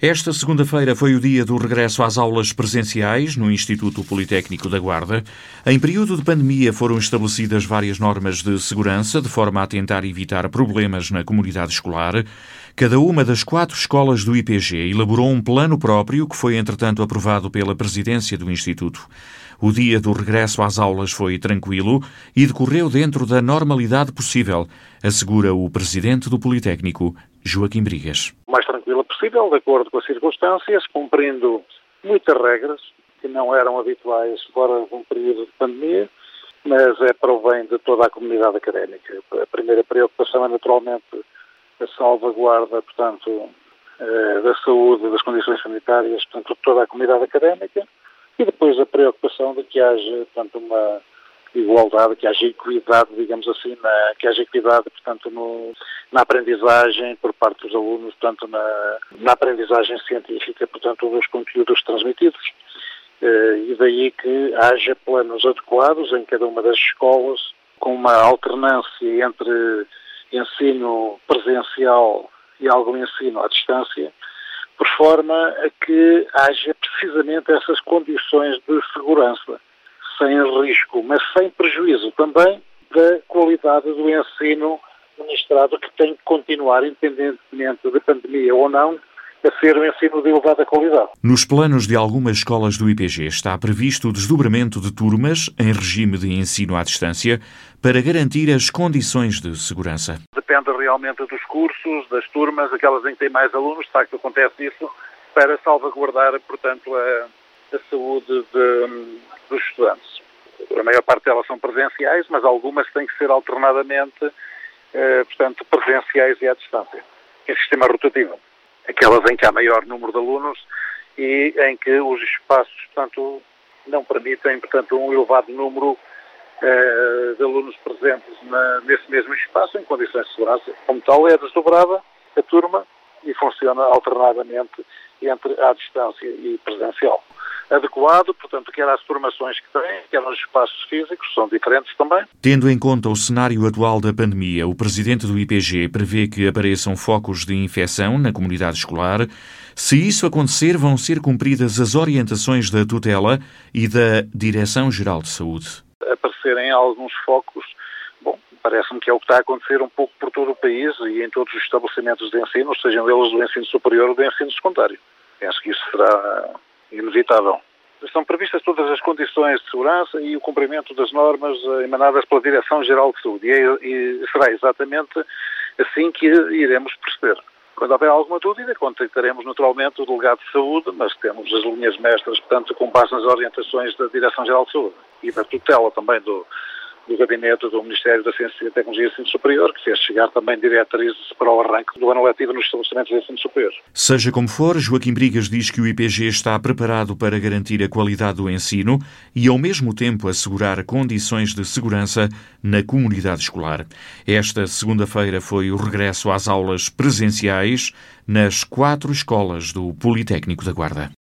Esta segunda-feira foi o dia do regresso às aulas presenciais no Instituto Politécnico da Guarda. Em período de pandemia foram estabelecidas várias normas de segurança de forma a tentar evitar problemas na comunidade escolar. Cada uma das quatro escolas do IPG elaborou um plano próprio que foi, entretanto, aprovado pela presidência do Instituto. O dia do regresso às aulas foi tranquilo e decorreu dentro da normalidade possível, assegura o presidente do Politécnico, Joaquim Brigas possível, de acordo com as circunstâncias, cumprindo muitas regras que não eram habituais fora de um período de pandemia, mas é para o bem de toda a comunidade académica. A primeira preocupação é naturalmente a salvaguarda, portanto, eh, da saúde, das condições sanitárias, portanto, de toda a comunidade académica, e depois a preocupação de que haja, portanto, uma igualdade, que haja equidade, digamos assim, na, que haja equidade, portanto, no, na aprendizagem por parte dos alunos, portanto, na, na aprendizagem científica, portanto, dos conteúdos transmitidos. Uh, e daí que haja planos adequados em cada uma das escolas, com uma alternância entre ensino presencial e algum ensino à distância, por forma a que haja precisamente essas condições de segurança sem risco, mas sem prejuízo também da qualidade do ensino ministrado, que tem que continuar, independentemente de pandemia ou não, a ser um ensino de elevada qualidade. Nos planos de algumas escolas do IPG está previsto o desdobramento de turmas em regime de ensino à distância para garantir as condições de segurança. Depende realmente dos cursos, das turmas, aquelas em que tem mais alunos, de facto acontece isso, para salvaguardar, portanto, a, a saúde de, dos estudantes. A maior parte delas são presenciais, mas algumas têm que ser alternadamente, eh, portanto, presenciais e à distância, em sistema rotativo. Aquelas em que há maior número de alunos e em que os espaços, portanto, não permitem, portanto, um elevado número eh, de alunos presentes na, nesse mesmo espaço, em condições de segurança. Como tal, é desdobrada a turma e funciona alternadamente entre à distância e presencial adequado, portanto, quer às formações que têm, quer aos espaços físicos, são diferentes também. Tendo em conta o cenário atual da pandemia, o presidente do IPG prevê que apareçam focos de infecção na comunidade escolar. Se isso acontecer, vão ser cumpridas as orientações da tutela e da Direção-Geral de Saúde. Aparecerem alguns focos Bom, parece-me que é o que está a acontecer um pouco por todo o país e em todos os estabelecimentos de ensino, sejam eles do ensino superior ou do ensino secundário. Penso que isso será inevitável. Estão previstas todas as condições de segurança e o cumprimento das normas eh, emanadas pela Direção-Geral de Saúde. E, é, e, será exatamente assim que iremos proceder. Quando houver alguma dúvida, contactaremos naturalmente o delegado de saúde, mas temos as linhas mestras, portanto, com base nas orientações da Direção-Geral de Saúde e da tutela também do, do Gabinete do Ministério da Ciência e Tecnologia e Ensino Superior, que fez chegar também diretrizes para o arranque do ano letivo nos estabelecimentos de ensino superior. Seja como for, Joaquim Brigas diz que o IPG está preparado para garantir a qualidade do ensino e, ao mesmo tempo, assegurar condições de segurança na comunidade escolar. Esta segunda-feira foi o regresso às aulas presenciais nas quatro escolas do Politécnico da Guarda.